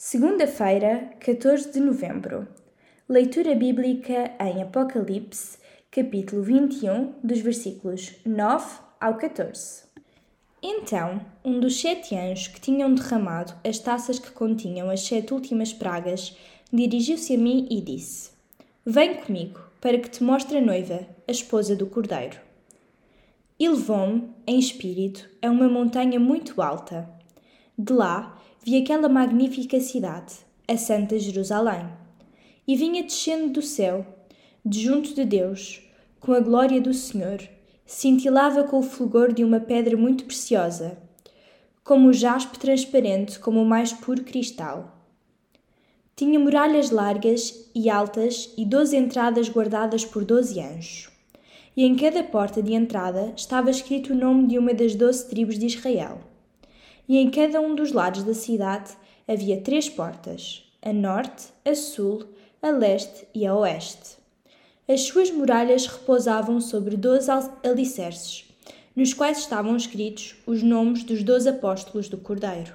Segunda-feira, 14 de novembro. Leitura bíblica em Apocalipse, capítulo 21, dos versículos 9 ao 14. Então, um dos sete anjos que tinham derramado as taças que continham as sete últimas pragas dirigiu-se a mim e disse: Vem comigo, para que te mostre a noiva, a esposa do cordeiro. E levou-me, em espírito, a uma montanha muito alta. De lá vi aquela magnífica cidade, a Santa Jerusalém, e vinha descendo do céu, de junto de Deus, com a glória do Senhor, cintilava com o fulgor de uma pedra muito preciosa, como o jaspe transparente como o mais puro cristal. Tinha muralhas largas e altas e doze entradas guardadas por doze anjos. E em cada porta de entrada estava escrito o nome de uma das doze tribos de Israel e em cada um dos lados da cidade havia três portas: a norte, a sul, a leste e a oeste. As suas muralhas repousavam sobre doze alicerces, nos quais estavam escritos os nomes dos doze apóstolos do Cordeiro.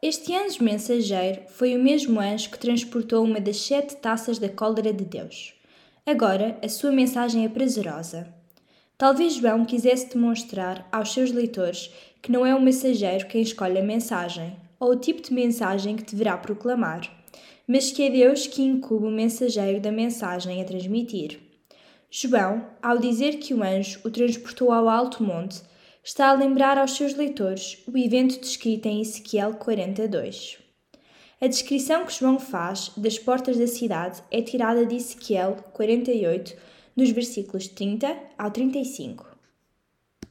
Este anjo mensageiro foi o mesmo anjo que transportou uma das sete taças da cólera de Deus. Agora, a sua mensagem é prazerosa. Talvez João quisesse demonstrar aos seus leitores que não é o mensageiro quem escolhe a mensagem ou o tipo de mensagem que deverá proclamar, mas que é Deus que incube o mensageiro da mensagem a transmitir. João, ao dizer que o anjo o transportou ao alto monte, está a lembrar aos seus leitores o evento descrito em Ezequiel 42. A descrição que João faz das portas da cidade é tirada de Ezequiel 48, dos versículos 30 ao 35.